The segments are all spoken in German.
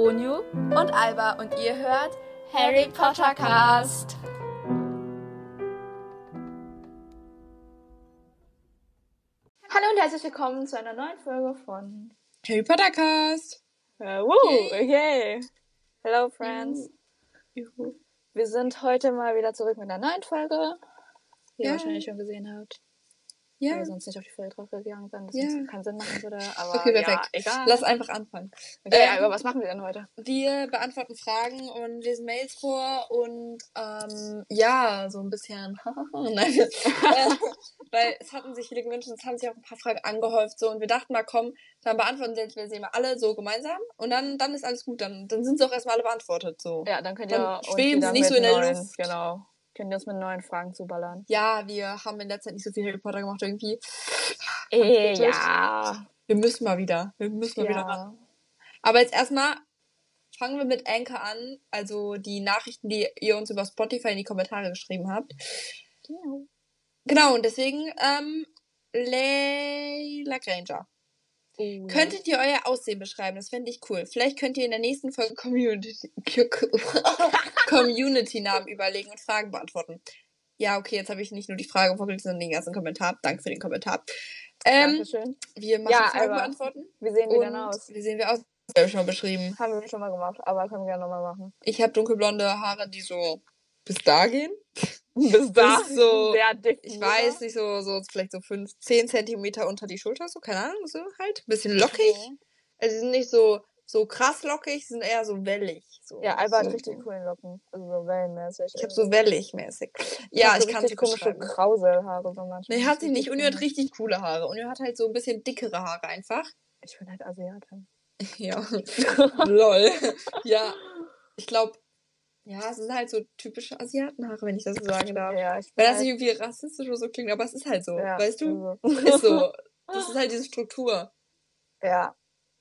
Onyu und Alba und ihr hört Harry Potter Cast. Hallo und herzlich willkommen zu einer neuen Folge von Harry Potter Cast. Uh, woo, okay. Hello friends. Juhu. Wir sind heute mal wieder zurück mit einer neuen Folge, die Ja. ihr wahrscheinlich schon gesehen habt. Ja. Weil wir sonst nicht auf die Folge drauf gegangen sind, das Ja. keinen Sinn machen würde. Aber Okay, perfekt. ja, egal. Lass einfach anfangen. okay, Ähm, aber was machen wir denn heute? Wir beantworten Fragen und lesen Mails vor und ähm, ja, so ein bisschen. Nein. äh, weil es hatten sich viele gewünscht und es haben sich auch ein paar Fragen angehäuft so und wir dachten mal, komm, dann beantworten wir wir sie mal alle so gemeinsam und dann, dann ist alles gut. Dann, dann sind sie auch erstmal alle beantwortet. So. Ja, dann könnt dann ihr uns schweben sie nicht so in der neuen, Luft. Genau. Könnt ihr uns mit neuen Fragen zuballern. Ja, wir haben in letzter Zeit nicht so viel Harry Potter gemacht irgendwie. Äh, ja. Wir müssen mal wieder. Wir müssen mal wieder ran. Ja. Aber jetzt erstmal fangen wir mit Anchor an. Also die Nachrichten, die ihr uns über Spotify in die Kommentare geschrieben habt. Genau. Genau, und deswegen, ähm, Layla Granger. Uh, Könntet ihr euer Aussehen beschreiben? Das fände ich cool. Vielleicht könnt ihr in der nächsten Folge Community, Community-Namen überlegen und Fragen beantworten. Ja, okay, jetzt habe ich nicht nur die Frage vorgelesen, sondern den ganzen Kommentar. Danke für den Kommentar. Ähm, Dankeschön. wir machen Ja, Fragen beantworten. Wie sehen wir denn aus? wie sehen wir aus? Das habe ich schon beschrieben. Haben wir schon mal gemacht, aber können wir gerne nochmal machen. Ich habe dunkelblonde Haare, die so bis da gehen. Bis da so- Sehr dick. Ich weiß nicht, so, so vielleicht so fünf, zehn Zentimeter unter die Schulter, so, keine Ahnung, so halt. Bisschen lockig. Also sie sind nicht so, so krass lockig, sie sind eher so wellig. So, Ja, Alba so. hat richtig coolen Locken. Also so wellenmäßig. Ich habe so wellig mäßig. Ja, ich kann richtig sie komische. Krauselhaare so manchmal. Nee, hat sie nicht. Richtig Uni hat richtig coole Haare. Uni hat halt so ein bisschen dickere Haare einfach. Ich bin halt Asiatin. Ja. Lol. Ja. Ich glaube, ja, es sind halt so typische Asiatenhaare, wenn ich das so sagen darf. Ja, ich Weil das halt, nicht irgendwie rassistisch oder so klingt, aber es ist halt so. ja, weißt du? Also. Ist so. Das ist halt diese Struktur. Ja,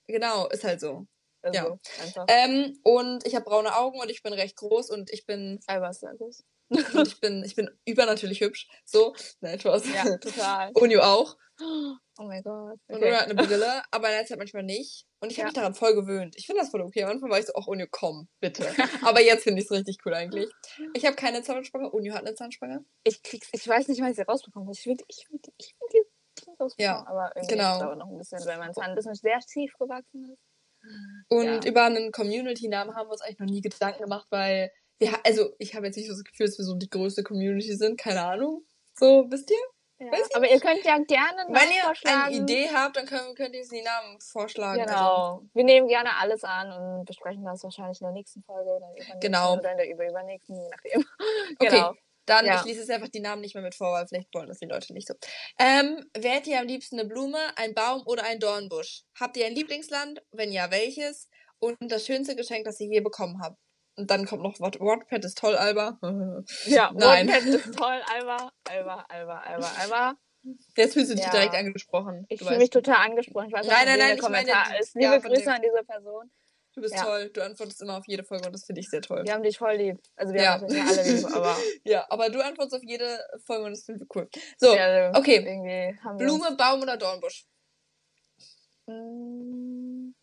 Genau, ist halt so. also Ja. einfach. Ähm, und ich habe braune Augen und ich bin recht groß und ich bin sehr groß. Und ich bin ich bin übernatürlich hübsch. So, nein, Spaß. Ja, total. Unju auch. Oh mein Gott. Und Okay. Unju hat eine Brille, aber in der Zeit manchmal nicht. Und ich habe Ja. mich daran voll gewöhnt. Ich finde das voll okay. Am Anfang war ich so, ach Unju, komm, bitte. aber jetzt finde ich es richtig cool eigentlich. Ich habe keine Zahnspange. Unju hat eine Zahnspange. Ich krieg's, ich weiß nicht, wann ich sie rausbekomme. Ich will, ich will, ich will die die rausbekommen. Ja, aber irgendwie genau. dauert noch ein bisschen, weil mein Zahn ein bisschen sehr tief gewachsen ist. Und Ja. über einen Community-Namen haben wir uns eigentlich noch nie Gedanken gemacht, weil wir, also ich habe jetzt nicht so das Gefühl, dass wir so die größte Community sind. Keine Ahnung. So, wisst ihr? Ja. Weiß ich Aber ihr könnt ja gerne Wenn ihr vorschlagen. eine Idee habt, dann können, könnt ihr uns die Namen vorschlagen. Also, Genau. Wir nehmen gerne alles an und besprechen das wahrscheinlich in der nächsten Folge oder Genau. oder in der über übernächsten, je nachdem. Okay. Genau. Dann Ja. ich lese jetzt einfach die Namen nicht mehr mit vor, weil vielleicht wollen das die Leute nicht so. Ähm, wärt ihr am liebsten eine Blume, ein Baum oder ein Dornbusch? Habt ihr ein Lieblingsland? Wenn ja, welches? Und das schönste Geschenk, das ihr je bekommen habt? Und dann kommt noch Wat- Wattpad ist toll, Alba. Ja, Nein. Wattpad ist toll, Alba, Alba, Alba, Alba, Alba. Jetzt fühlst du dich Ja. direkt angesprochen. Ich fühle mich total angesprochen. Ich weiß Nein, nein, nein, ich meine Kommentar die- ist. ja, Liebe von Grüße dem. an diese Person. du bist Ja. toll. Du antwortest immer auf jede Folge und das finde ich sehr toll. Wir haben dich voll lieb. Also wir Ja. haben natürlich alle lieb, aber Ja, aber du antwortest auf jede Folge und das finden wir cool. So, ja, okay. haben wir Blume, Baum oder Dornbusch? Mm,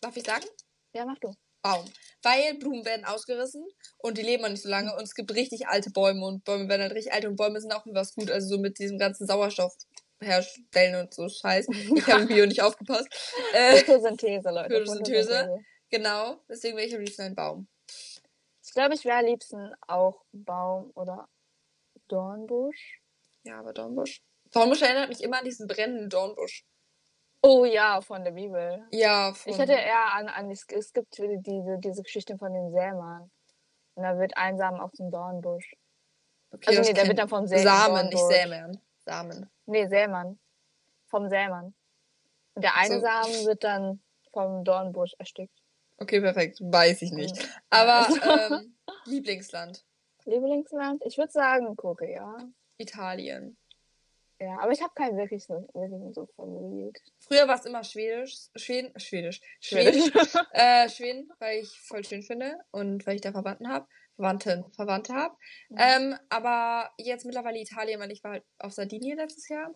Darf ich sagen? Ja, mach du. Baum. Weil Blumen werden ausgerissen und die leben auch nicht so lange und es gibt richtig alte Bäume und Bäume werden halt richtig alt und Bäume sind auch was gut, also so mit diesem ganzen Sauerstoff herstellen und so Scheiß. Ich habe im Bio nicht aufgepasst. Äh, Photosynthese, Leute. Photosynthese. genau, deswegen wäre ich am liebsten ein Baum. Ich glaube, ich wäre am liebsten auch Baum oder Dornbusch. Ja, aber Dornbusch. Dornbusch erinnert mich immer an diesen brennenden Dornbusch. Oh ja, von der Bibel. Ja, von, Ich hätte eher an, an es es gibt diese, diese Geschichte von dem Sämann. Und da wird einsam auf dem Dornbusch. okay, Also nee, der wird dann vom Sä Samen, nicht. Sämen. Samen. Nee, Sämann. Vom Sämann. Und der eine So. Samen wird dann vom Dornbusch erstickt. Okay, perfekt. Weiß ich nicht. Und- Aber Ja. ähm, Lieblingsland. Lieblingsland? Ich würde sagen Korea. Italien. Ja, aber ich habe keinen wirklich so, wirklich so Favorit. Früher war es immer Schwedisch, Schweden, Schwedisch, Schwedisch, äh, Schweden, weil ich voll schön finde und weil ich da Verwandten habe, Verwandten, Verwandte habe. Mhm. Ähm, aber jetzt mittlerweile Italien, weil ich war halt auf Sardinien letztes Jahr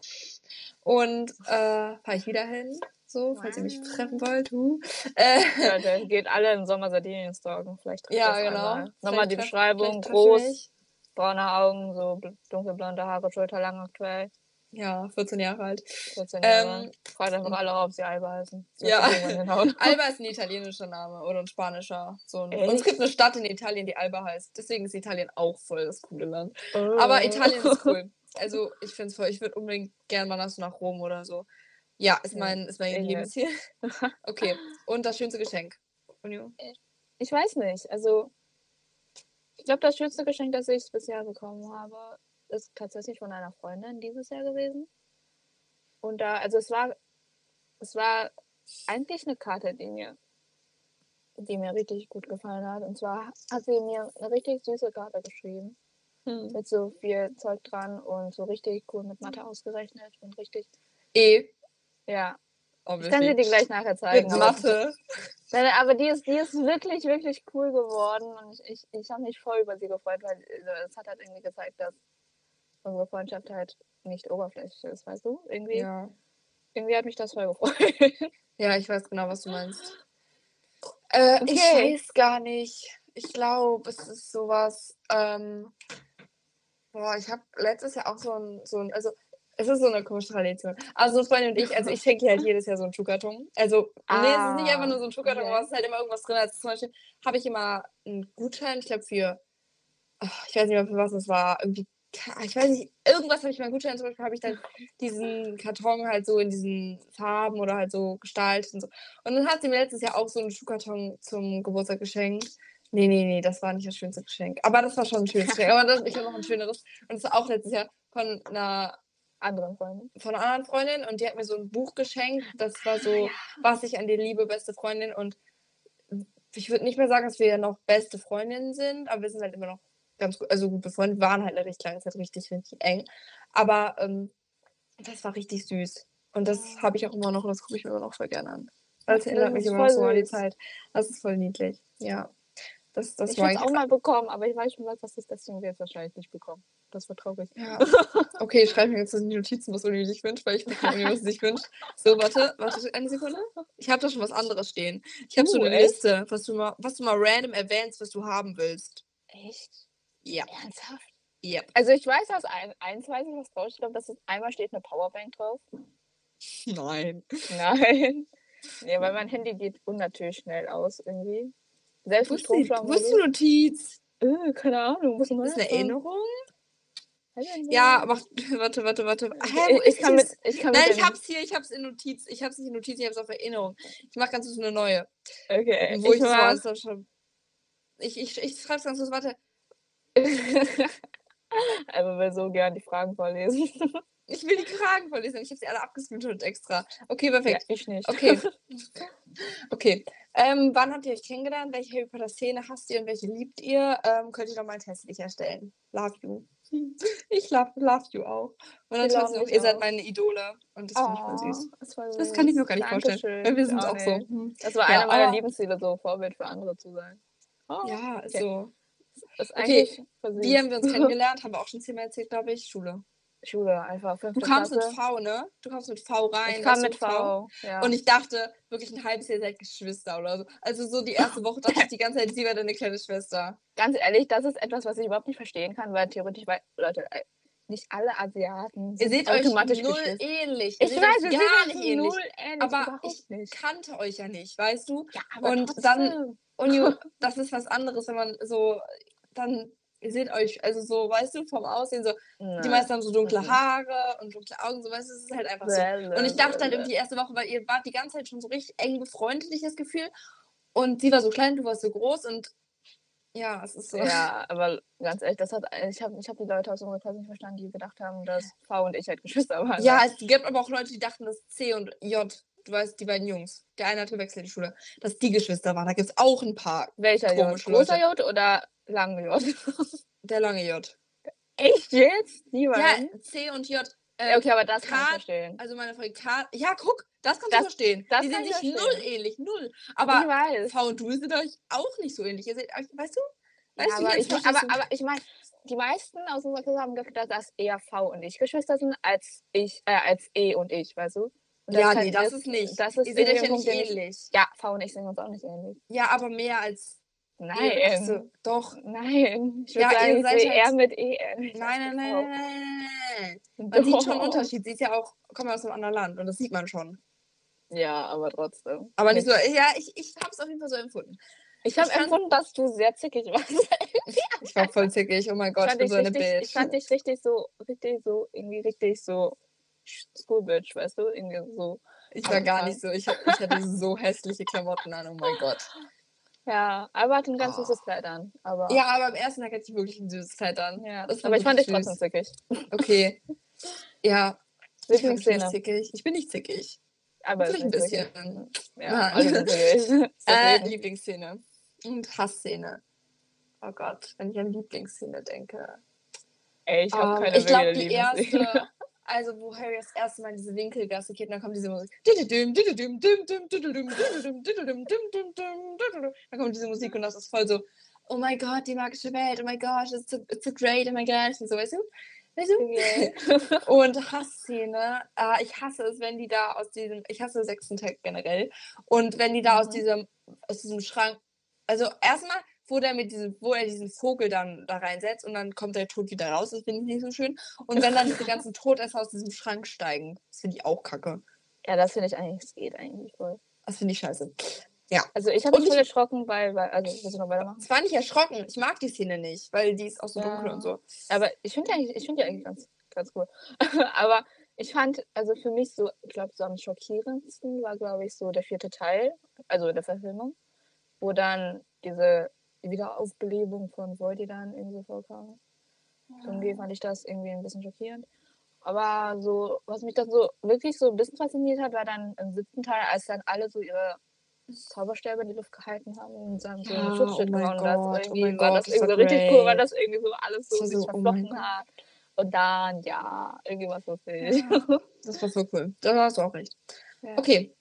und äh, fahre ich wieder hin So, falls ihr mich treffen wollt. Huh. Äh, Ja, der geht alle im Sommer Sardinien stalken. Vielleicht ja, genau. einmal. Nochmal die Beschreibung. Groß, braune Augen, so bl- dunkelblonde Haare, schulterlang aktuell. Ja, 14 Jahre alt. 14 Jahre. Ähm, Fragt einfach alle, ob sie Alba heißen. So Ja. Alba ist ein italienischer Name oder ein spanischer. So ein, und es gibt eine Stadt in Italien, die Alba heißt. Deswegen ist Italien auch voll das coole Land. Oh. Aber Italien ist cool. Also ich finde es voll. Ich würde unbedingt gerne mal nach, so nach Rom oder so. Ja, ist mein, ist mein Lebensziel. Okay. Und das schönste Geschenk. Unio? Ich weiß nicht. Also, ich glaube, das schönste Geschenk, das ich bisher bekommen habe, ist tatsächlich von einer Freundin dieses Jahr gewesen. Und da, also es war, es war eigentlich eine Karte, die mir, die mir richtig gut gefallen hat. Und zwar hat sie mir eine richtig süße Karte geschrieben. Hm. Mit so viel Zeug dran und so richtig cool mit Mathe ausgerechnet und richtig, E. ja. Ich Obviously. kann sie dir gleich nachher zeigen. Mit aber- Mathe. Nein, aber die ist, die ist wirklich, wirklich cool geworden und ich, ich, ich habe mich voll über sie gefreut, weil äh, es hat halt irgendwie gezeigt, dass unsere Freundschaft halt nicht oberflächlich ist, weißt du? Irgendwie, Ja. irgendwie hat mich das voll gefreut. ja, ich weiß genau, was du meinst. Äh, Ich Okay. weiß gar nicht. Ich glaube, es ist sowas. Ähm, boah, ich habe letztes Jahr auch so ein, so ein, also es ist so eine komische Tradition. Also eine Freundin und ich, also ich schenke halt jedes Jahr so einen Schuhkarton. Also, nee, es ist nicht einfach nur so ein Schuhkarton, okay. aber es ist halt immer irgendwas drin. Also zum Beispiel habe ich immer einen Gutschein, ich glaube für, ich weiß nicht mehr für was es war, irgendwie, ich weiß nicht, irgendwas habe ich mal einen Gutschein, zum Beispiel habe ich dann diesen Karton halt so in diesen Farben oder halt so gestaltet und so. Und dann hat sie mir letztes Jahr auch so einen Schuhkarton zum Geburtstag geschenkt. Nee, nee, nee, das war nicht das schönste Geschenk. Aber das war schon ein schönes Geschenk. Aber das, ich habe noch ein schöneres. Und das war auch letztes Jahr von einer Anderen Freundin. von einer anderen Freundin und die hat mir so ein Buch geschenkt. Das war so, was ich an dir liebe, beste Freundin. Und ich würde nicht mehr sagen, dass wir noch beste Freundinnen sind, aber wir sind halt immer noch ganz gut, also gut befreundet, waren halt eine recht lange Zeit richtig, richtig eng. Aber ähm, das war richtig süß. Und das habe ich auch immer noch und das gucke ich mir immer noch voll gerne an. Es Das erinnert mich immer noch so an die. Zeit. Das ist voll niedlich. Ja. Das, das ich war will es auch mal bekommen, aber ich weiß schon, was das ist, deswegen ich es wahrscheinlich nicht bekommen. Das wird traurig. Ja. Okay, ich schreibe mir jetzt in die Notizen, was Uni sich wünscht, weil ich weiß nicht, was sich wünscht. So, warte, warte eine Sekunde. Ich habe da schon was anderes stehen. Ich habe so Uh, eine echt? Liste, was du mal, was du mal random erwähnst, was du haben willst. Echt? Ja. Ernsthaft? Ja. Also ich weiß, dass ein, eins weiß ich, was drauf steht. Ich glaube, dass es einmal steht eine Powerbank drauf. Nein. Nein. Nee, weil mein Handy geht unnatürlich schnell aus irgendwie. Selbst Wo ist, die, ist. Notiz? Äh, keine Ahnung, muss Das ist eine Erinnerung? Ja, mach, warte, warte, warte. Hä, ich, ist kann mit, ich kann mit Nein, ich hab's hier, ich hab's in Notiz. Ich hab's nicht in Notiz, ich hab's auf Erinnerung. Ich mach ganz kurz eine neue. Okay, Wo ich, ich das mach, das. Ich, ich, ich schreib's ganz kurz, warte. Aber will so gern die Fragen vorlesen. Ich will die Fragen vorlesen. Ich habe sie alle abgescreenshot extra. Okay, Ja, perfekt. ich nicht. Okay. Okay. Ähm, wann habt ihr euch kennengelernt? Welche Harry Potter Szene hasst ihr und welche liebt ihr? Ähm, könnt ihr doch mal einen Test nicht erstellen. Love you. Ich love, love you auch. Und dann noch, dich ihr seid auch. meine Idole. Und das finde ich voll süß. Oh, das, Das kann ich mir gar nicht vorstellen. Dankeschön. Weil wir sind Ich auch so. nicht. hm. Das war Ja, einer meiner Lebensziele, so Vorbild für andere zu sein. Oh, Ja, okay. so. Das ist Okay, eigentlich süß. Wie haben wir uns kennengelernt? Haben wir auch schon zehnmal erzählt, glaube ich. Schule. Schule, einfach Du kamst mit Klasse. V, ne? Du kamst mit V rein. Ich kam mit V. Ja. Und ich dachte wirklich ein halbes Jahr seid Geschwister oder so. Also so die erste Woche dachte ich die ganze Zeit, sie wäre deine kleine Schwester. Ganz ehrlich, das ist etwas, was ich überhaupt nicht verstehen kann, weil theoretisch, weil, Leute, äh, nicht alle Asiaten Ihr sind seht euch automatisch null Geschwister. ähnlich. Ihr Ich seht weiß, euch wir gar nicht ähnlich. null ähnlich. Aber ich nicht. kannte euch ja nicht, weißt du? Ja, aber und trotzdem. dann- Und das ist was anderes, wenn man so, dann, ihr seht euch, also so, weißt du, vom Aussehen so, die Nein. meisten haben so dunkle Mhm. Haare und dunkle Augen, so, weißt du, es ist halt einfach so. Und ich dachte halt irgendwie die erste Woche, weil ihr wart die ganze Zeit schon so richtig eng befreundet, ich das Gefühl. Und sie war so klein, du warst so groß und ja, es ist so. Ja, aber ganz ehrlich, das hat, ich habe ich hab die Leute aus unserer Klasse nicht verstanden, die gedacht haben, dass V und ich halt Geschwister waren. Ja, es gibt aber auch Leute, die dachten, dass C und J, du weißt, die beiden Jungs, der eine hat gewechselt die Schule, dass die Geschwister waren. Da gibt es auch ein paar. Welcher J? Großer. J oder langer J? Der lange J. Echt jetzt? Die Ja, beiden? C und J. Ja, Äh, okay, aber das kann ich K- verstehen. Also meine Freundin K. Ja, guck, das kannst Das- du verstehen. das die sind ich sich null ähnlich, null. Aber. V und du sind euch auch nicht so ähnlich. Ihr euch, weißt du? Weißt ja, du, aber ich, aber, du? aber ich meine, die meisten aus unserer Klasse haben gedacht, dass eher V und ich Geschwister sind, als ich, äh, als E und ich, weißt du? Ja, kann- nee, das ist nicht. Das ist Ihr euch ja nicht ich- ähnlich. Ja, V und ich sehen uns auch nicht ähnlich. Ja, aber mehr als. Nein. So, doch. Nein. Ich Ja, würde ihr sagen, ich seid sehe halt- eher mit E ähnlich. Nein, nein, nein, nein, nein, nein. Man sieht schon einen Doch. Unterschied. Sie ist ja auch, kommt aus einem anderen Land und das sieht man schon. Ja, aber trotzdem. Aber nicht so, ja, ich, ich habe es auf jeden Fall so empfunden. Ich habe Ich empfunden, dass du sehr zickig warst. Ich war voll zickig. Oh mein Gott, ich, bin so eine richtig, Bitch. ich fand dich richtig so, richtig so, irgendwie richtig so Schoolbitch, weißt du? Irgendwie so. Ich war gar nicht so. Ich, ich hatte so hässliche Klamotten an. Oh mein Gott. Ja, aber hat ein ganz Oh. süßes Kleid an. Aber, Ja, aber am ersten Tag hatte ich wirklich ein süßes Kleid an. ja. das aber ich fand dich trotzdem zickig. Okay. Ja. Ich bin nicht Lieblingsszene. zickig. Ich bin nicht zickig. Aber Vielleicht ein bisschen. zickig. Ja, das Äh. Lieblingsszene. Und Hassszene. Oh Gott, wenn ich an Lieblingsszene denke. Ey, ich habe Ähm, keine ich glaube, wirkliche die erste, also wo Harry das erste Mal diese Winkelgasse geht, und dann kommt diese Musik. Dann kommt diese Musik und das ist voll so, oh mein Gott, die magische Welt, oh mein Gott, it's so, it's so great, oh my God. Und so, weißt du? Weißt du? Und Hassszene, äh, ich hasse es, wenn die da aus diesem, ich hasse sechsten Tag generell. Und wenn die da aus Mhm. diesem, aus diesem Schrank, also erstmal, wo der mit diesem, wo er diesen Vogel dann da reinsetzt und dann kommt der Tod wieder raus, das finde ich nicht so schön. Und wenn dann diese ganzen Todesser aus diesem Schrank steigen, das finde ich auch kacke. Ja, das finde ich eigentlich, es geht eigentlich voll. Das finde ich scheiße. Also ich habe mich voll erschrocken, weil, weil also willst du noch weitermachen? Es war nicht erschrocken, ich mag die Szene nicht, weil die ist auch so Ja. dunkel und so. Aber ich finde die eigentlich, ich finde die eigentlich ganz, ganz cool. Aber ich fand, also für mich so, ich glaube, so am schockierendsten war, glaube ich, so der vierte Teil, also der Verfilmung, wo dann diese Wiederaufbelebung von Voidy dann irgendwie so vorkam. Irgendwie fand ich das irgendwie ein bisschen schockierend. Aber so, was mich dann so wirklich so ein bisschen fasziniert hat, war dann im siebten Teil, als dann alle so ihre Zauberstäbe in die Luft gehalten haben und dann so Ja, ein Schutzschild oh gehauen. Das oh irgendwie mein war Gott, das irgendwie war so richtig cool, weil das irgendwie so alles so war sich so, oh verflochten hat. Und dann, ja, irgendwie was lustig. Das war so cool. Da hast du auch recht. Ja. Okay.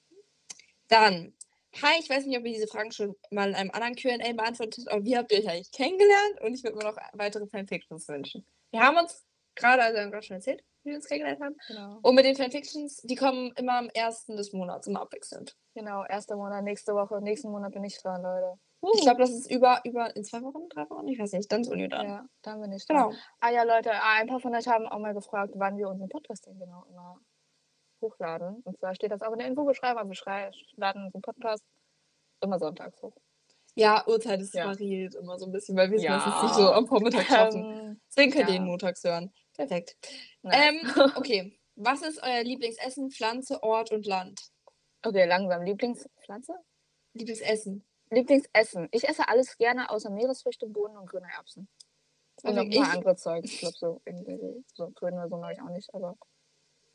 Dann. Hi, ich weiß nicht, ob ihr diese Fragen schon mal in einem anderen QA beantwortet habt, aber wie habt ihr euch eigentlich kennengelernt? Und ich würde mir noch weitere Fanfictions wünschen. Wir haben uns gerade, also wir haben gerade schon erzählt, wie wir uns kennengelernt haben. Genau. Und mit den Fanfictions, die kommen immer am ersten des Monats, immer abwechselnd. genau, erster Monat, nächste Woche, nächsten Monat bin ich dran, Leute. Ich glaube, das ist über, über in zwei Wochen, drei Wochen, ich weiß nicht, dann ist Uni dran. Ja, dann bin ich dran. Genau. Ah ja, Leute, ein paar von euch haben auch mal gefragt, wann wir unseren Podcast denn genau immer hochladen. Und zwar steht das auch in der Infobeschreibung. Wir schrei- laden unseren Podcast immer sonntags hoch. Ja, Uhrzeit ist Ja. variiert immer so ein bisschen, weil wir es Ja. meistens nicht so am Vormittag schaffen. Ähm, Deswegen könnt ihr ihn montags hören. Perfekt. Ähm, okay. Was ist euer Lieblingsessen, Pflanze, Ort und Land? okay, langsam. Lieblingspflanze? Lieblingsessen. Lieblingsessen. Ich esse alles gerne außer Meeresfrüchte, Bohnen und grüne Erbsen. Und noch Okay, ein paar andere Zeugs. Ich glaube, so irgendwie so, grün oder so mag ich auch nicht. Aber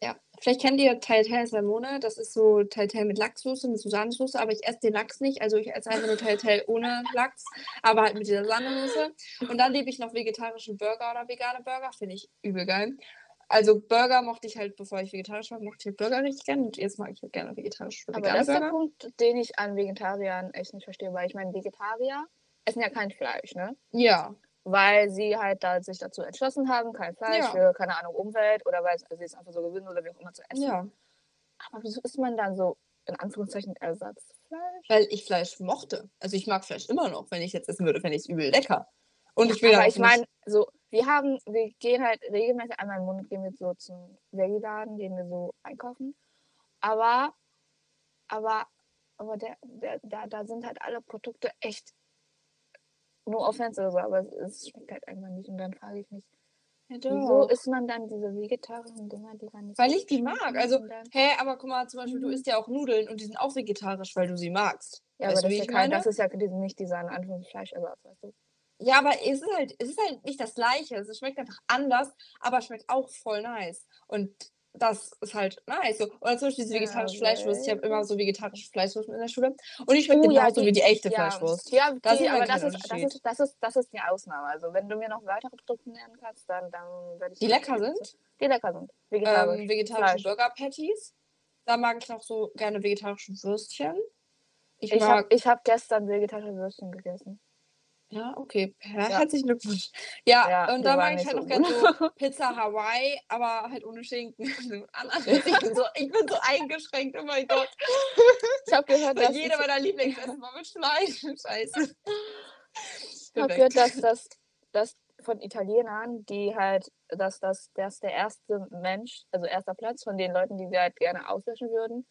Ja. Vielleicht kennt ihr Telltale Salmone. Das ist so Telltale mit Lachssoße, mit Susanensoße, aber ich esse den Lachs nicht. Also ich esse einfach nur Telltale ohne Lachs, aber halt mit dieser Sahnesoße. Und dann liebe ich noch vegetarische Burger oder vegane Burger. Finde ich übel geil. Also Burger mochte ich halt, bevor ich vegetarisch war, mochte ich halt Burger richtig gerne. Und jetzt mag ich halt gerne vegetarische oder Aber das ist der. Punkt, den ich an Vegetariern echt nicht verstehe, weil ich meine, Vegetarier essen ja kein Fleisch, ne? Ja. Weil sie halt da sich dazu entschlossen haben, kein Fleisch Ja. für, keine Ahnung, Umwelt oder weil sie es einfach so gewinnen oder wie auch immer zu essen. Ja. Aber wieso isst man dann so, in Anführungszeichen, Ersatzfleisch? Weil ich Fleisch mochte. Also ich mag Fleisch immer noch. Wenn ich jetzt essen würde, fände ich es übel lecker. Und ich will aber auch ich meine, so, wir haben, wir gehen halt regelmäßig einmal im Monat gehen wir so zum Veggie-Laden, gehen wir so einkaufen. Aber, aber, aber der, der, da, da sind halt alle Produkte echt nur offensive, oder so, aber es, schmeckt halt einfach nicht. Und dann frage ich mich, nicht. wieso isst man dann diese vegetarischen Dinger, die dann nicht Weil ich die mag. Also, Hä, aber guck mal, zum Beispiel, du Mhm. isst ja auch Nudeln und die sind auch vegetarisch, weil du sie magst. ja, weißt aber du, das ist, ja kein, das ist ja nicht dieser in Anführungszeichen Fleischersatz, weißt du? Ja, aber es ist halt, es ist halt nicht das Gleiche. Es schmeckt einfach anders, aber schmeckt auch voll nice. Und das ist halt nice. So. Oder zum Beispiel diese Ja, vegetarische Fleischwurst. Ich habe okay. immer so vegetarische Fleischwurst in der Schule. Und die schmeckt Oh, ja, genauso die- wie die echte Ja, Fleischwurst. ja Da die, man aber das ist, das, ist, das, ist, das ist die Ausnahme. Also wenn du mir noch weitere Produkte nennen kannst, dann, dann werde ich... Die lecker sind? Die lecker sind. Vegetarisch. Ähm, vegetarische Fleisch. Burger Patties. Da mag ich noch so gerne vegetarische Würstchen. Ich, Ich mag. habe ich hab gestern vegetarische Würstchen gegessen. Ja, okay. Ja, Ja. Herzlichen Glückwunsch. Ja, Ja, und da mag ich halt so noch gerne so Pizza Hawaii, aber halt ohne Schinken. ich, bin so, ich bin so eingeschränkt, oh mein Gott. Ich habe gehört, dass jeder meiner Lieblingsessen war mit Fleisch. Scheiße. Ich habe gehört, dass das dass von Italienern, die halt, dass das dass der erste Mensch, also erster Platz von den Leuten, die wir halt gerne auslöschen würden,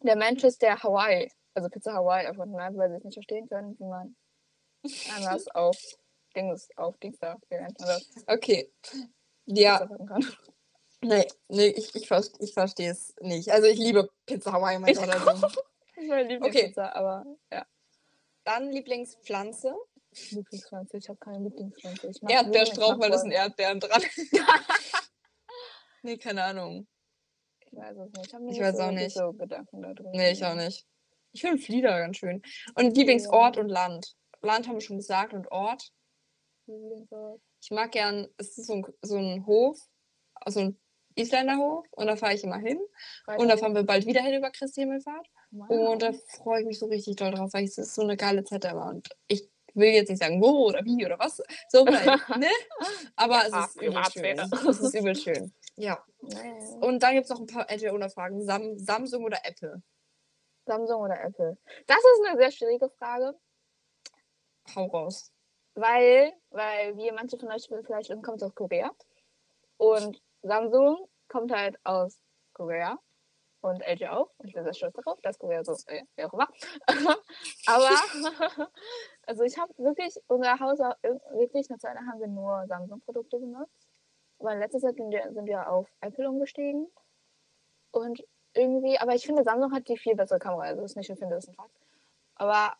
der Mensch ist, der Hawaii, also Pizza Hawaii erfunden hat, weil sie es nicht verstehen können, wie man anders auf Dings, auf Dings da, das, Okay. Ja, nee, nee ich, ich, ich verstehe es nicht. Also ich liebe Pizza Hawaii, mein Ich Gott. Also. Das ist meine Lieblingspizza, aber ja. Dann Lieblingspflanze. Lieblingspflanze, ich habe keine Lieblingspflanze. Ich Erdbeerstrauch, ich weil da mag sind Erdbeeren dran. nee, keine Ahnung. Ich weiß es nicht. Ich, mir Ich nicht weiß so auch nicht. So Gedanken darüber Nee, ich auch nicht. Ich finde Flieder ganz schön. Und Lieblingsort und Land. Land haben wir schon gesagt und Ort. Ich mag gern, es ist so ein, so ein Hof, so ein Isländerhof und da fahre ich immer hin. Und da fahren wir bald wieder hin über Christi Himmelfahrt. Wow. Und da freue ich mich so richtig doll drauf, weil es ist so eine geile Zeit da immer. Und ich will jetzt nicht sagen, wo oder wie oder was. So, weil, ne? Aber es ist übel schön. Es ist übel schön. Ja. Nee. Und dann gibt es noch ein paar Entweder-Oder-Fragen. Sam Samsung oder Apple? Samsung oder Apple? Das ist eine sehr schwierige Frage, Hau raus. weil, weil wie manche von euch vielleicht wissen, kommt aus Korea. Und Samsung kommt halt aus Korea. Und LG auch. Und ich bin sehr stolz darauf, dass Korea so, äh, wie auch immer. Aber, also ich habe wirklich, unser Haus wirklich eine Zeit lang haben wir nur Samsung-Produkte benutzt. Aber letztes Jahr sind wir, sind wir auf Apple umgestiegen. Und irgendwie, aber ich finde, Samsung hat die viel bessere Kamera. Also das ist nicht, ich finde, das ist ein Fakt. Aber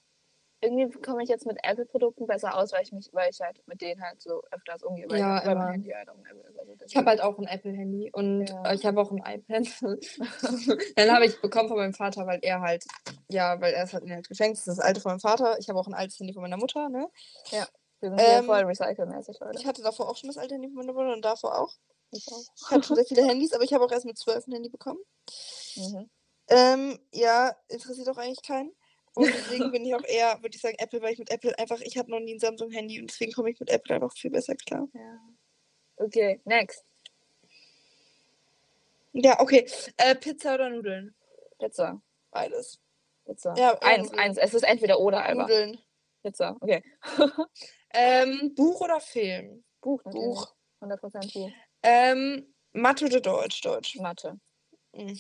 irgendwie komme ich jetzt mit Apple-Produkten besser aus, weil ich mich, weil ich halt mit denen halt so öfters umgehe, weil, Ja, weil immer. Handy halt auch ein Apple ist. Also Ich habe halt auch ein Apple-Handy und Ja. äh, ich habe auch ein iPad. Dann habe ich bekommen von meinem Vater, weil er halt, ja, weil er es hat mir halt geschenkt. Das ist das alte von meinem Vater. Ich habe auch ein altes Handy von meiner Mutter, ne? wir sind ähm, voll recycelmäßig, Leute. Ich hatte davor auch schon das alte Handy von meiner Mutter und davor auch. Ich auch. Ich hatte schon sehr viele Handys, aber ich habe auch erst mit zwölf ein Handy bekommen. Mhm. Ähm, ja, interessiert auch eigentlich keinen. Und deswegen bin ich auch eher, würde ich sagen, Apple, weil ich mit Apple einfach, ich hatte noch nie ein Samsung-Handy und deswegen komme ich mit Apple einfach viel besser klar. Ja. Okay, next. Ja, okay. Äh, Pizza oder Nudeln? Pizza. Beides. Pizza. Ja, eins, irgendwie. eins. Es ist entweder oder, Alba. Nudeln. Pizza. Okay. Ähm, Buch oder Film? Buch natürlich. Buch. 100% Buch. Ähm, Mathe oder Deutsch? Deutsch. Mathe. Ähm,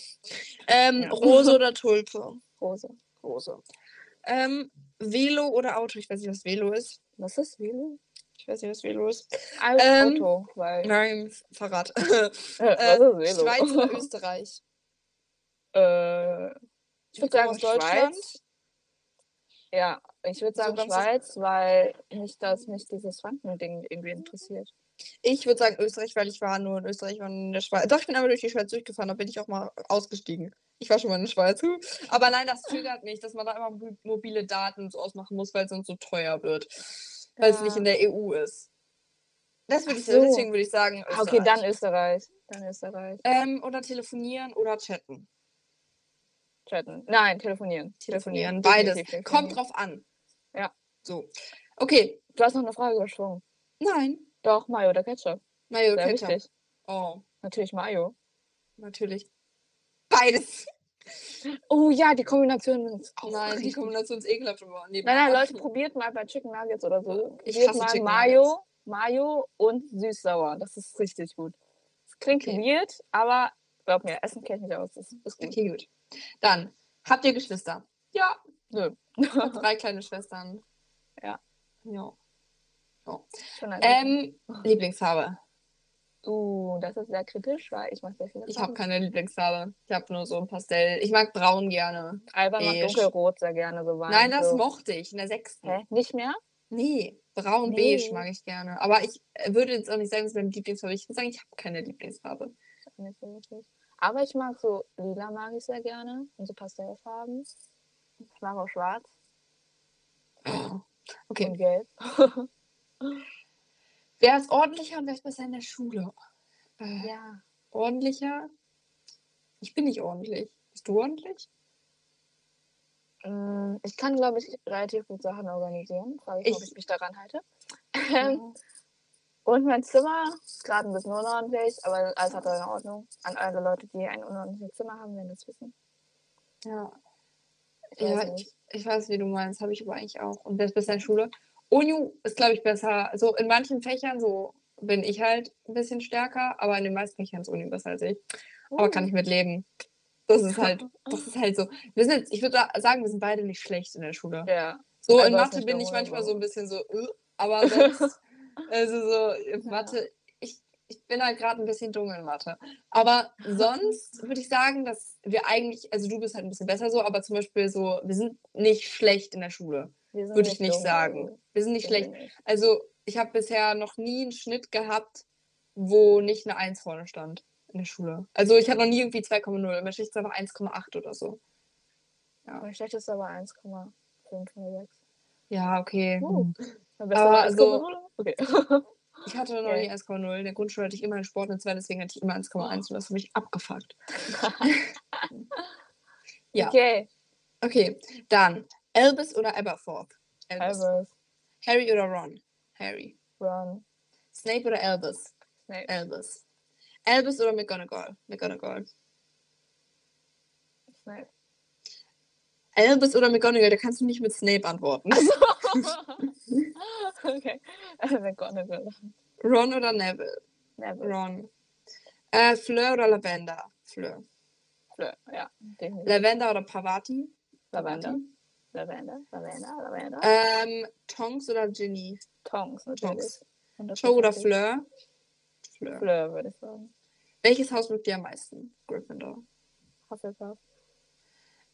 Ja. Rose oder Tulpe? Rose. Rose. Ähm, Velo oder Auto? Ich weiß nicht, was Velo ist. Was ist Velo? Ich weiß nicht, was Velo ist. Als Ähm, Auto, weil. Nein, Fahrrad. Äh, äh? Schweiz oder Österreich? äh, ich würde sagen Deutschland. Schweiz. Ja, ich würde So sagen ganz- Schweiz, weil mich das mich dieses Franken-Ding irgendwie interessiert. Ich würde sagen Österreich, weil ich war nur in Österreich und in der Schweiz. Doch, ich bin einmal durch die Schweiz durchgefahren, da bin ich auch mal ausgestiegen. Ich war schon mal in der Schweiz. Aber nein, das triggert mich, dass man da immer mo- mobile Daten so ausmachen muss, weil es sonst so teuer wird. Weil es Ja. nicht in der EU ist. Das würde ich so. deswegen würde ich sagen. Ah, Okay, dann Österreich. Österreich. Dann Österreich. Ähm, oder telefonieren oder chatten. Chatten. Nein, telefonieren. Telefonieren, beides. definitiv Kommt telefonieren. drauf an. Ja. So. Okay. Du hast noch eine Frage übersprungen. Nein. Doch, Mayo oder Ketchup. Mayo Sehr Ketchup. wichtig. Oh, Natürlich Mayo. natürlich. Beides. Oh ja, die Kombination ist auch Nein, die richtig. Kombination ist ekelhaft. aber nee, Nein, nein, Leute, probiert mal bei Chicken Nuggets oder so. Ich probiert hasse mal Chicken Mayo, Mayo und süß-sauer. Das ist richtig gut. Das klingt Okay. weird, aber glaub mir, Essen kennt mich aus. Das ist gut. Okay, gut. Dann, habt ihr Geschwister? Ja. Nö. Ich drei kleine Schwestern. Ja. Ja. Ein Ähm, Lieblingsfarbe. Uh, das ist sehr kritisch, weil ich mag sehr viele Ich habe keine Lieblingsfarbe. Ich habe nur so ein Pastell. Ich mag braun gerne. Alba mag beige. dunkelrot sehr gerne, so Wein. Nein, das so. mochte ich in der sechsten. Hä? Nicht mehr? Nee, braun Nee. beige mag ich gerne. Aber ich äh, würde jetzt auch nicht sagen, das ist meine Lieblingsfarbe. Ich würde sagen, ich habe keine Lieblingsfarbe. Nicht so wirklich. Aber ich mag so lila mag ich sehr gerne und so Pastellfarben. Ich mag auch schwarz Okay. und gelb. Wer ist ordentlicher und wer ist besser in der Schule? Äh, Ja. Ordentlicher? Ich bin nicht ordentlich. Bist du ordentlich? Ähm, ich kann, glaube ich, relativ gut Sachen organisieren. Frage ich, mal, ob Ich- ich mich daran halte. Ähm, und mein Zimmer ist gerade ein bisschen unordentlich, aber alles hat seine Ordnung. An alle Leute, die ein unordentliches Zimmer haben, werden das wissen. Ja. Ich weiß Ja, ich, ich weiß, wie du meinst, habe ich aber eigentlich auch. Und wer ist besser in Schule? Uni ist, glaube ich, besser. So in manchen Fächern, so bin ich halt ein bisschen stärker, aber in den meisten Fächern ist Uni besser als ich. Aber kann ich mit leben. Das ist halt, das ist halt so. Wir sind jetzt, ich würde sagen, wir sind beide nicht schlecht in der Schule. Ja. So Also in Mathe bin ich manchmal so ein bisschen so, äh, aber sonst, also so in Mathe, ich, ich bin halt gerade ein bisschen dumm in Mathe. Aber sonst würde ich sagen, dass wir eigentlich, also du bist halt ein bisschen besser so, aber zum Beispiel so, wir sind nicht schlecht in der Schule. Sind Würde ich nicht dumm, sagen. also Wir sind nicht sind wir schlecht. nicht. Also ich habe bisher noch nie einen Schnitt gehabt, wo nicht eine 1 vorne stand in der Schule. Also ich hatte noch nie irgendwie 2,0. Immer Schicht einfach 1,8 oder so. Mein schlechtester aber 1,5 oder 6. Ja, okay. Uh. Mein Aber war so- 1,0? Okay. Ich hatte noch Okay. nie 1,0. In der Grundschule hatte ich immer einen Sport und zwei, deswegen hatte ich immer 1,1 und das hat mich abgefuckt. Ja. Okay. Okay, dann Elvis oder Aberforth? Elvis. Elvis, Harry oder Ron? Harry. Ron, Snape oder Elvis? Snape, Elvis. Elvis oder McGonagall? McGonagall. Snape. Elvis oder McGonagall, da kannst du nicht mit Snape antworten. okay. McGonagall. Ron oder Neville? Neville. Ron. Äh, Fleur oder Lavender? Fleur. Fleur. Ja, definitiv. Lavender oder Pavati? Lavender. Lavender, Lavender, Lavender. Ähm, Tonks oder Ginny? Tongs natürlich. Tonks. Und Joe oder. Fleur? Fleur. Fleur, würde ich sagen. Welches Haus mögt ihr am meisten? Gryffindor. Hufflepuff.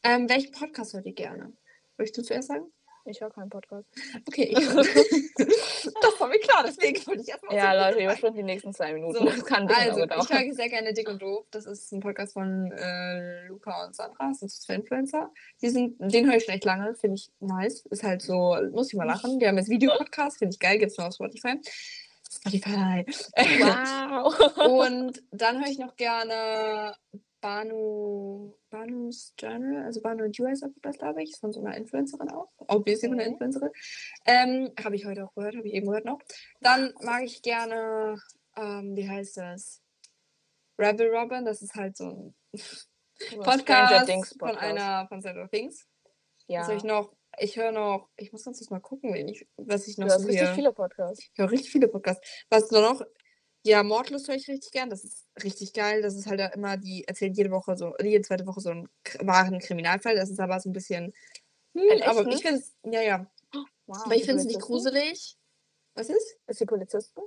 Ähm, welchen Podcast hört ihr gerne? Möchtest du zuerst sagen? Ich höre keinen Podcast. Okay, das war mir klar, deswegen wollte ich erstmal. Ja, Leute, überspringt die nächsten zwei Minuten. So, das kann also, ich höre sehr gerne Dick und Doof. Das ist ein Podcast von äh, Luca und Sandra. Das sind zwei Influencer. Die sind, den höre ich schon echt lange. Finde ich nice. Ist halt so, muss ich mal lachen. Die haben jetzt Videopodcast. Finde ich geil. Gibt es nur auf Spotify. Spotify. Wow. und dann höre ich noch gerne Banu, Banu's Journal, also Banu and You heißt das, glaube ich, ist von so einer Influencerin auch. Obviously von einer Okay. Influencerin. Ähm, habe ich heute auch gehört, habe ich eben gehört noch. Dann mag ich gerne, ähm, wie heißt das? Rebel Robin, das ist halt so ein Podcast, Things von Podcast. einer von Stranger Things. Ja. Was höre ich noch? Ich höre noch, ich muss sonst mal gucken, ich, was ich noch Du hast so richtig hier. viele Podcasts. Ich höre richtig viele Podcasts. Was nur noch? Ja, Mordlust höre ich richtig gern. Das ist richtig geil. Das ist halt immer, die erzählen jede Woche so, jede zweite Woche so einen wahren Kriminalfall. Das ist aber so ein bisschen. Hm, Einen aber ich finde es, ja, ja. Wow, Aber ich finde es nicht Polizisten? gruselig. Was ist? Ist die Polizistin?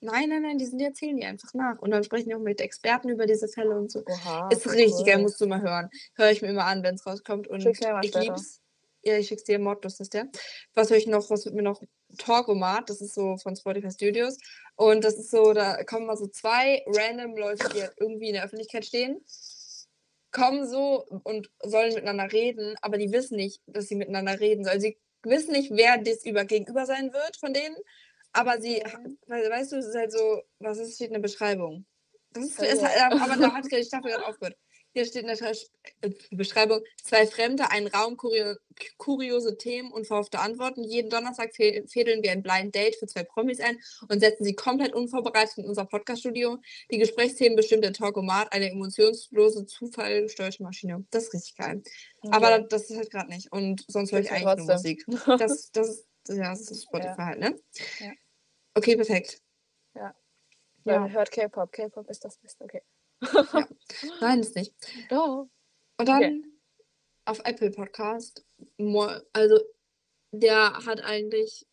Nein, nein, nein, die, sind, die erzählen die einfach nach. Und dann sprechen die auch mit Experten über diese Fälle und so. Oha. ist richtig geil, cool. musst du mal hören. Höre ich mir immer an, wenn es rauskommt. Und ich lieb's. Ja, ich schick's dir, Mordlust ist der. Was höre ich noch? Was wird mir noch? Talkomat, das ist so von Spotify Studios. Und das ist so, da kommen mal so zwei random Leute, die halt irgendwie in der Öffentlichkeit stehen, kommen so und sollen miteinander reden, aber die wissen nicht, dass sie miteinander reden sollen. Sie wissen nicht, wer das über gegenüber sein wird von denen, aber sie, weil, weißt du, es ist halt so, was ist, steht in der Beschreibung. Das ist, ist halt, aber da hat die Staffel gerade aufgehört. Hier steht in der äh, Beschreibung, zwei Fremde, ein Raum, kurio kuriose Themen und verhoffte Antworten. Jeden Donnerstag fä- fädeln wir ein Blind Date für zwei Promis ein und setzen sie komplett unvorbereitet in unser Podcaststudio. Die Gesprächsthemen bestimmt der Talkomat, eine emotionslose, zufallgesteuerte Maschine. Das ist richtig geil. Aber Okay. das ist halt gerade nicht. Und sonst höre ich eigentlich ja nur Musik. Das, das, ist, ja, das ist Spotify halt, ne? Ja. Okay, perfekt. Ja. Ja. Hört K-Pop. K-Pop ist das Beste. Okay. Nein, ist nicht. Doch. Und dann Okay. auf Apple Podcast, also der hat eigentlich,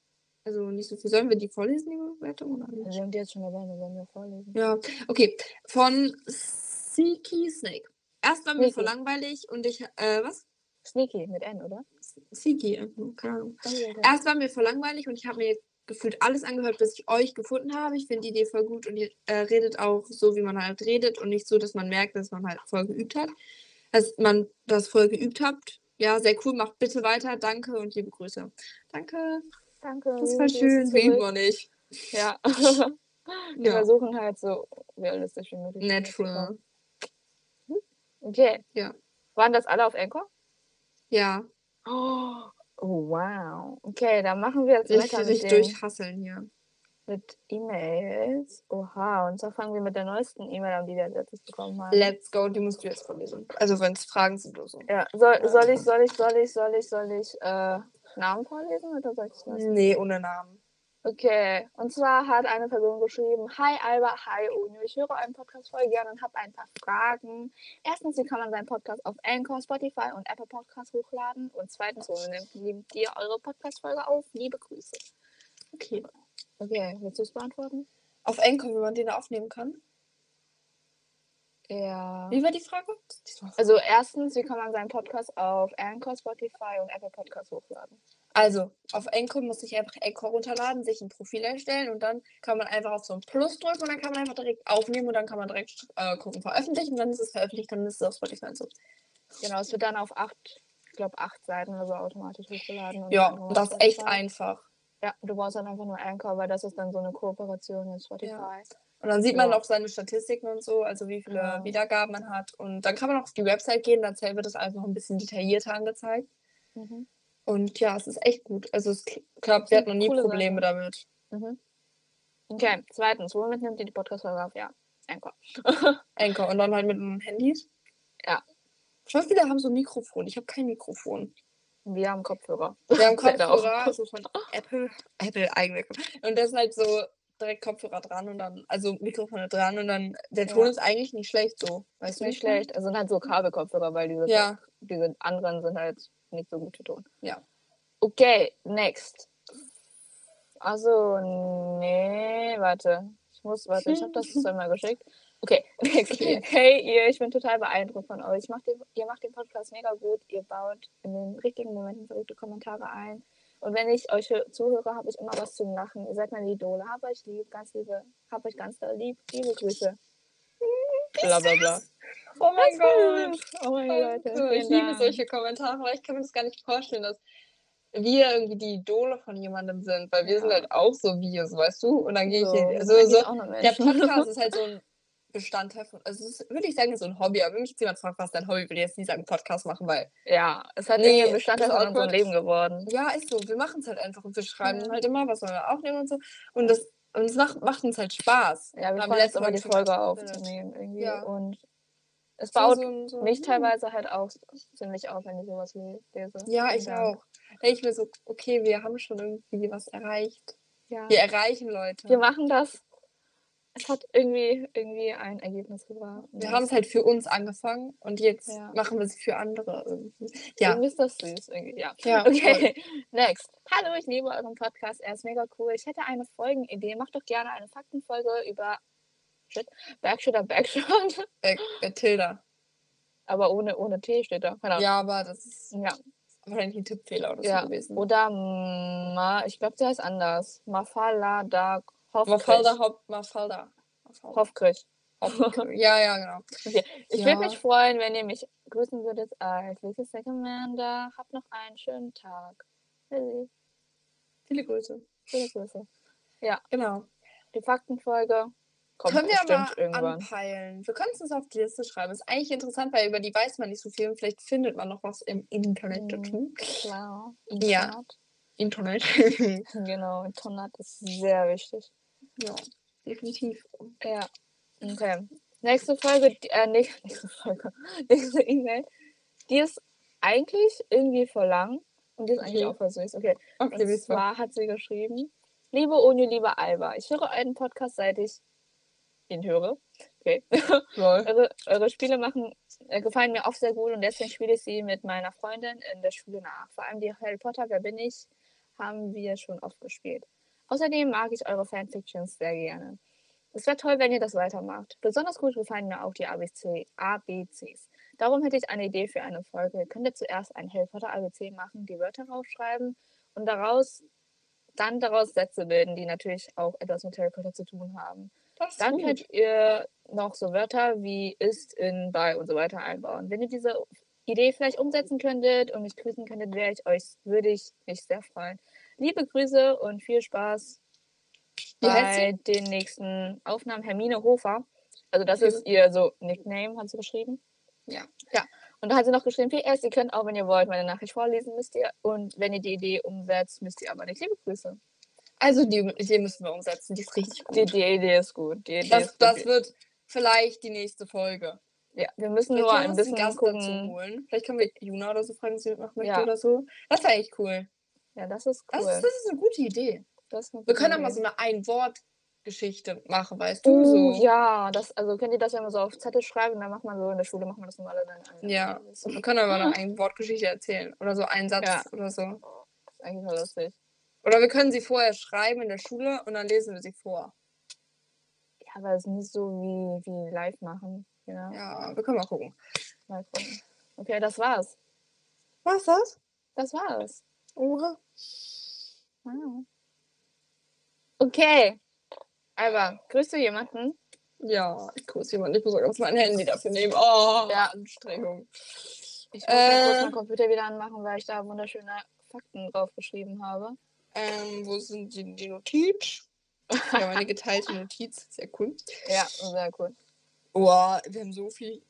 also nicht so viel. Sollen wir die vorlesen, die Bewertung? Oder nicht? Wir haben die jetzt schon erwähnt, wir werden wir vorlesen. Ja, okay. Von Seeky Snake. Erst war mir Sneaky. voll langweilig und ich, äh, was? Sneaky mit N, oder? Seeky, äh, keine Ahnung. Okay. Erst war mir voll langweilig und ich habe mir gefühlt alles angehört, bis ich euch gefunden habe. Ich finde die Idee voll gut und ihr äh, redet auch so, wie man halt redet und nicht so, dass man merkt, dass man halt voll geübt hat. Dass man das voll geübt habt. Ja, sehr cool. Macht bitte weiter. Danke und liebe Grüße. Danke. Danke. Das war schön. Wir üben auch nicht. Ja. Wir Ja. versuchen halt so realistisch wie möglich. Natural. Okay. Ja. Waren das alle auf Anchor? Ja. Oh, wow. Okay, dann machen wir jetzt weiter mit, den, durchhasseln hier. mit E-Mails. Oha, und zwar fangen wir mit der neuesten E-Mail an, die wir letztes bekommen haben. Let's go, die musst du jetzt vorlesen. Also wenn es Fragen sind oder so. ja, soll, soll ich, soll ich, soll ich, soll ich, soll ich äh, Namen vorlesen oder soll ich das? Nee, ohne Namen. Okay, und zwar hat eine Person geschrieben, Hi Alba, hi Unio, ich höre euren Podcast voll gerne und habe ein paar Fragen. Erstens, wie kann man seinen Podcast auf Anchor, Spotify und Apple Podcasts hochladen? Und zweitens, wo nehmt ihr eure Podcast-Folge auf? Liebe Grüße. Okay. Okay, willst du es beantworten? Auf Anchor, wie man den aufnehmen kann. Ja. Wie war die Frage? Also erstens, wie kann man seinen Podcast auf Anchor, Spotify und Apple Podcasts hochladen? Also, auf Anchor muss ich einfach Anchor runterladen, sich ein Profil erstellen und dann kann man einfach auf so ein Plus drücken und dann kann man einfach direkt aufnehmen und dann kann man direkt äh, gucken, veröffentlichen und dann ist es veröffentlicht, dann ist es auf Spotify und so. Genau, es wird dann auf acht, ich glaube acht Seiten oder so automatisch hochgeladen. und Ja, das ist echt einfach. Ja, du brauchst dann einfach nur Anchor, weil das ist dann so eine Kooperation mit Spotify. Und dann sieht man Ja. auch seine Statistiken und so, also wie viele Genau. Wiedergaben man hat. Und dann kann man auch auf die Website gehen, dann wird das alles noch ein bisschen detaillierter angezeigt. Mhm. Und ja, es ist echt gut. Also es klappt, wir Eine hatten noch nie Probleme damit. Mhm. Okay, zweitens, womit nimmt ihr die Podcast-Folge auf? Ja, Anchor. Anchor und dann halt mit dem Handys. Ja. Voll viele haben so ein Mikrofon. Ich habe kein Mikrofon. Wir haben Kopfhörer. Wir haben. Kopfhörer, also von Apple. Apple eigene. Und da sind halt so direkt Kopfhörer dran und dann, also Mikrofone dran und dann, der Ton Ja. ist eigentlich nicht schlecht so. Weißt Ist du nicht schlecht. Also sind halt so Kabelkopfhörer, weil diese, Ja. diese anderen sind halt nicht so gute Ton. Ja. Okay, next. Also, nee, warte. Ich muss, warte, ich habe das zweimal geschickt. Okay, next. Hey, ihr, ich bin total beeindruckt von euch. Macht den, ihr macht den Podcast mega gut. Ihr baut in den richtigen Momenten verrückte Kommentare ein. Und wenn ich euch hö- zuhöre, habe ich immer was zum Lachen. Ihr seid meine Idole. Hab euch lieb, ganz liebe, hab euch ganz doll lieb. Liebe Grüße. Bla bla bla. Oh mein Gott. Oh mein Gott. cool. Ich liebe solche Kommentare, weil ich kann mir das gar nicht vorstellen, dass wir irgendwie die Idole von jemandem sind, weil wir sind Ja. halt auch so Videos, weißt du? Und dann gehe ich so, in, wir also sind so, nur der. Podcast ist halt so ein Bestandteil von, also ist, würde ich sagen, so ein Hobby, aber wenn mich jetzt jemand fragt, was dein Hobby, würde ich jetzt nie sagen, Podcast machen, weil Ja, es hat Nee, irgendwie ein Bestandteil von unserem. Leben geworden. ja, ist so, wir machen es halt einfach und wir schreiben Ja. halt immer, was sollen wir aufnehmen und so und das und es macht, macht uns halt Spaß. Ja, wir Haben freuen uns letzte immer, die Folge aufzunehmen irgendwie. Ja. Und es baut so- so- mich teilweise halt auch ziemlich auf, wenn ich sowas le- lese. Ja, ich dann- auch. Denke ich mir so, okay, wir haben schon irgendwie was erreicht. Ja. Wir erreichen Leute. Wir machen das. Es hat irgendwie, irgendwie ein Ergebnis gebracht. Wir haben es halt für uns angefangen und jetzt Ja. machen wir es für andere irgendwie. Ja. Irgendwie ist das süß. Irgendwie. Ja. Ja, Okay, next. Hallo, ich liebe euren Podcast. Er ist mega cool. Ich hätte eine Folgenidee. Macht doch gerne eine Faktenfolge über Shit, Bergshot oder Bergshot. Äh, äh, Tilda. Aber ohne, ohne T steht da. Keine Ahnung. Ja, aber das ist Ja. wahrscheinlich ein Tippfehler oder so Ja, gewesen. Oder Ma, ich glaube, der heißt anders. Mafala da Mafalda, Mafalda. Mafalda. Hofkrich. Ja, ja, genau. Ich Ja. würde mich freuen, wenn ihr mich grüßen würdet als Lisa Commander. Habt noch einen schönen Tag. Lilly, Viele Grüße. viele Grüße. Genau. Die Faktenfolge kommt Können wir aber irgendwann. anpeilen. Wir können es uns auf die Liste schreiben. Ist eigentlich interessant, weil über die weiß man nicht so viel und vielleicht findet man noch was im Internet Mhm. dazu. Klar. Ja. Internet. Internet. Genau, Internet ist sehr wichtig. ja, definitiv. Ja. Okay. Nächste Folge, äh, nächste Folge, nächste E-Mail. Die ist eigentlich irgendwie voll lang und die ist eigentlich Okay. auch voll süß. Okay. Okay, Und zwar hat sie geschrieben: Liebe Onio, liebe Alba, ich höre euren Podcast, seit ich ihn höre. Okay. Eure, eure Spiele machen, äh, gefallen mir oft sehr gut und deswegen spiele ich sie mit meiner Freundin in der Schule nach. Vor allem die Harry Potter, wer bin ich, haben wir schon oft gespielt. Außerdem mag ich eure Fanfictions sehr gerne. Es wäre toll, wenn ihr das weitermacht. Besonders gut gefallen mir auch die ABC, ABCs. Darum hätte ich eine Idee für eine Folge. Ihr könntet zuerst ein Harry Potter ABC machen, die Wörter rausschreiben und daraus dann daraus Sätze bilden, die natürlich auch etwas mit Harry Potter zu tun haben. Dann gut. könnt ihr noch so Wörter wie ist, in, bei und so weiter einbauen. Wenn ihr diese Idee vielleicht umsetzen könntet und mich grüßen könntet, wäre ich euch, würde ich mich sehr freuen. Liebe Grüße und viel Spaß Wie bei den nächsten Aufnahmen. Hermine Hofer. Also das Okay. ist ihr so Nickname, hat sie geschrieben. Ja. Ja. Und da hat sie noch geschrieben, PS, ihr könnt auch, wenn ihr wollt, meine Nachricht vorlesen, müsst ihr. Und wenn ihr die Idee umsetzt, müsst ihr aber nicht. Liebe Grüße. Also die Idee müssen wir umsetzen, die ist richtig gut. Die, die Idee ist gut. Die Idee das, ist das gut. wird vielleicht die nächste Folge. Ja, wir müssen Vielleicht nur ein bisschen Gast dazu gucken. holen. Vielleicht können wir Juna oder so fragen, ob sie mitmachen möchte Ja. oder so. Das wäre eigentlich cool. Ja, das ist cool. Das, ist, das ist eine gute Idee. Das ist eine Wir können auch mal so eine Ein-Wort-Geschichte machen, weißt du? Uh, so. ja, das, also könnt ihr das ja mal so auf Zettel schreiben, dann macht man so, in der Schule machen wir das normal dann ein. Ja. Das ist Wir können aber eine Ein-Wort-Geschichte erzählen. Oder so einen Satz Ja. oder so. eigentlich nur lustig. Oder wir können sie vorher schreiben in der Schule und dann lesen wir sie vor. Ja, aber es ist nicht so wie, wie live machen. Ja, Ja, wir können mal gucken. mal gucken. Okay, das war's. Was ist das? Das war's. Uhr? Wow. Okay. Alba, grüßt du jemanden? Ja, ich grüße jemanden. Ich muss auch ganz mein Handy dafür nehmen. Oh, Ja. Anstrengung. Ich muss mal kurz Äh. meinen Computer wieder anmachen, weil ich da wunderschöne Fakten drauf geschrieben habe. Ähm, wo sind die, die Notiz? Ja, meine geteilte Notiz. Sehr cool. Ja, sehr cool. Boah, wir haben so viel.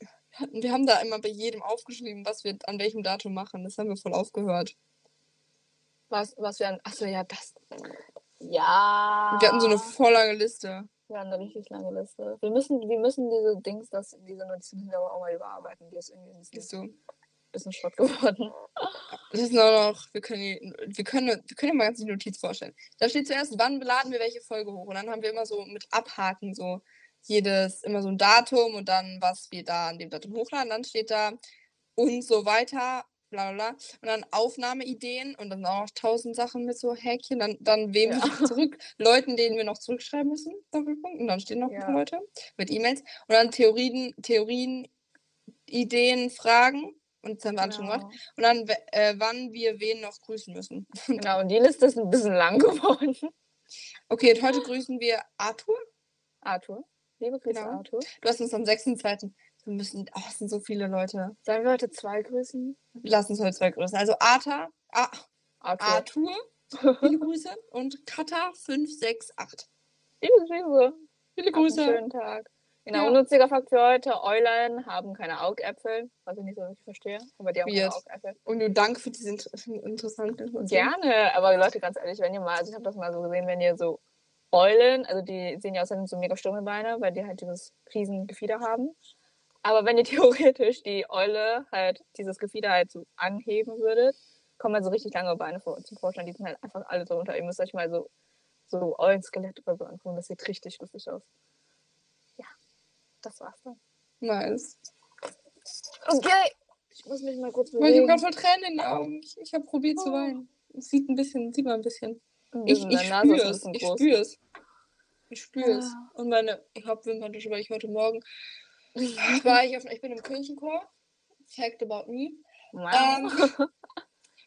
Wir haben da immer bei jedem aufgeschrieben, was wir an welchem Datum machen. Das haben wir voll aufgehört. Was, was wir an. Achso, ja, das. Ja. Wir hatten so eine voll lange Liste. Wir haben eine richtig lange Liste. Wir müssen, wir müssen diese Dings, das, diese Notizen aber auch mal überarbeiten. Die ist irgendwie Siehst du? Bisschen Schrott geworden. Das ist nur noch, wir können, die- wir können, wir können ja mal ganz die Notiz vorstellen. Da steht zuerst, wann laden wir welche Folge hoch. Und dann haben wir immer so mit Abhaken so jedes, immer so ein Datum und dann, was wir da an dem Datum hochladen. Dann steht da und so weiter, bla bla bla. Und dann Aufnahmeideen und dann auch noch tausend Sachen mit so Häkchen. Dann, dann wem Ja. wir zurück, Leuten, denen wir noch zurückschreiben müssen, Doppelpunkt. Und dann stehen noch ein paar Ja. Leute mit E-Mails. Und dann Theorien, Theorien, Ideen, Fragen. Und das haben wir alle schon gemacht. Genau. Und dann, we- äh, wann wir wen noch grüßen müssen. genau, und die Liste ist ein bisschen lang geworden. Okay, und heute grüßen wir Arthur. Arthur. Liebe Grüße, Genau. Arthur. Du hast uns am 6.2. Wir müssen, oh, es sind so viele Leute. Sollen wir heute zwei grüßen? Lass uns heute zwei grüßen. Also Arthur, ah, Arthur. Arthur, viele Grüße. Und Kata568. Liebe Grüße. Viele Habt einen Grüße. schönen Tag. Genau, Ja. unnütziger Fakt für heute. Eulen haben keine Augäpfel, was ich nicht so richtig verstehe. Aber die haben keine Weird. Augäpfel. Und nur danke für diese inter interessante Information. Gerne, aber Leute, ganz ehrlich, wenn ihr mal, also ich habe das mal so gesehen, wenn ihr so Eulen, also die sehen ja aus, als hätten so mega Stummelbeine, weil die halt dieses riesen Gefieder haben. Aber wenn ihr theoretisch die Eule halt, dieses Gefieder halt so anheben würdet, kommen halt so richtig lange Beine vor, zum Vorschein. Die sind halt einfach alle so unter. Ihr müsst euch mal so, so Eulenskelett oder so angucken. Das sieht richtig lustig aus. Das dann. Nice. Okay, ich muss mich mal kurz Ich habe bewegen. gerade voll Tränen in den Augen. Ich, ich habe probiert zu Oh. weinen. Es sieht ein bisschen, sieht man ein bisschen. Ich, ich spüre es. Ich spüre es. Ich spüre es. Ah. Und meine, ich habe Wimperntusche, weil ich heute Morgen war ich auf, ich bin im Kirchenchor. Fact about me. Wow. Ähm,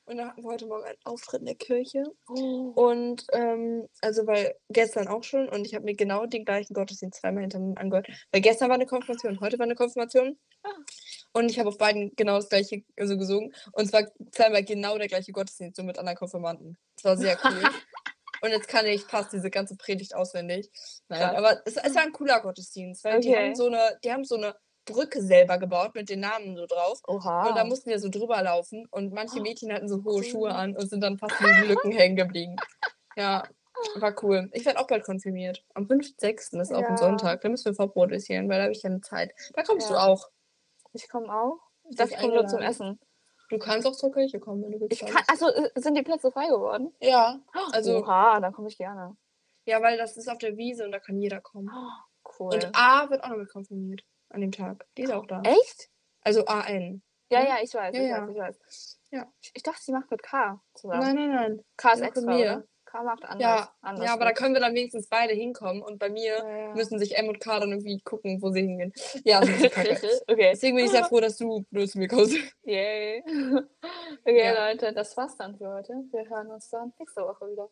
und dann hatten wir heute Morgen einen Auftritt in der Kirche. Und ähm, also weil gestern auch schon und ich habe mir genau den gleichen Gottesdienst zweimal hintereinander angehört. Weil gestern war eine Konfirmation heute war eine Konfirmation. Ah. Und ich habe auf beiden genau das gleiche also gesungen. Und zwar zweimal genau der gleiche Gottesdienst, so mit anderen Konfirmanden. Das war sehr cool. und jetzt kann ich fast diese ganze Predigt auswendig. Nein, aber es, es war ein cooler Gottesdienst, weil die Okay. haben so eine, die haben so eine Brücke selber gebaut mit den Namen so drauf. Oha. Und da mussten wir so drüber laufen und manche Mädchen hatten so hohe. Schuhe an und sind dann fast in diesen Lücken hängen geblieben. Ja, war cool. Ich werde auch bald konfirmiert. Am 5.6. ist auch Ja. ein Sonntag. Da müssen wir vorproduzieren, weil da habe ich keine Zeit. Da kommst Ja. du auch. ich komme auch. Ich dachte, bist ich komme nur zum. Essen. Du kannst auch zur Kirche kommen, wenn du willst. Ich kann, achso, äh, sind die Plätze frei geworden? Ja, also, Oha, dann komme ich gerne. ja, weil das ist auf der Wiese und da kann jeder kommen. Cool. Und A wird auch noch mit konfirmiert an dem Tag. Die ist auch da. Echt? Also AN. Ja, ja, ich weiß, Ja, ich ja. weiß, ich weiß. Ja. Ich, ich dachte, sie macht mit K zusammen. Nein, nein, nein. K ist extra, mir. oder? K macht anders. Ja, anders ja, aber da können wir dann wenigstens beide hinkommen und bei mir Ja, müssen sich M und K dann irgendwie gucken, wo sie hingehen. Ja, das ist kacke. okay. Deswegen bin ich sehr froh, dass du nur zu mir kommst. Yay. okay. Leute, das war's dann für heute. Wir hören uns dann nächste Woche wieder.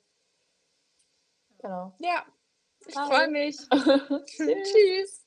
Genau. Ja, ich freue mich. Tschüss. Tschüss.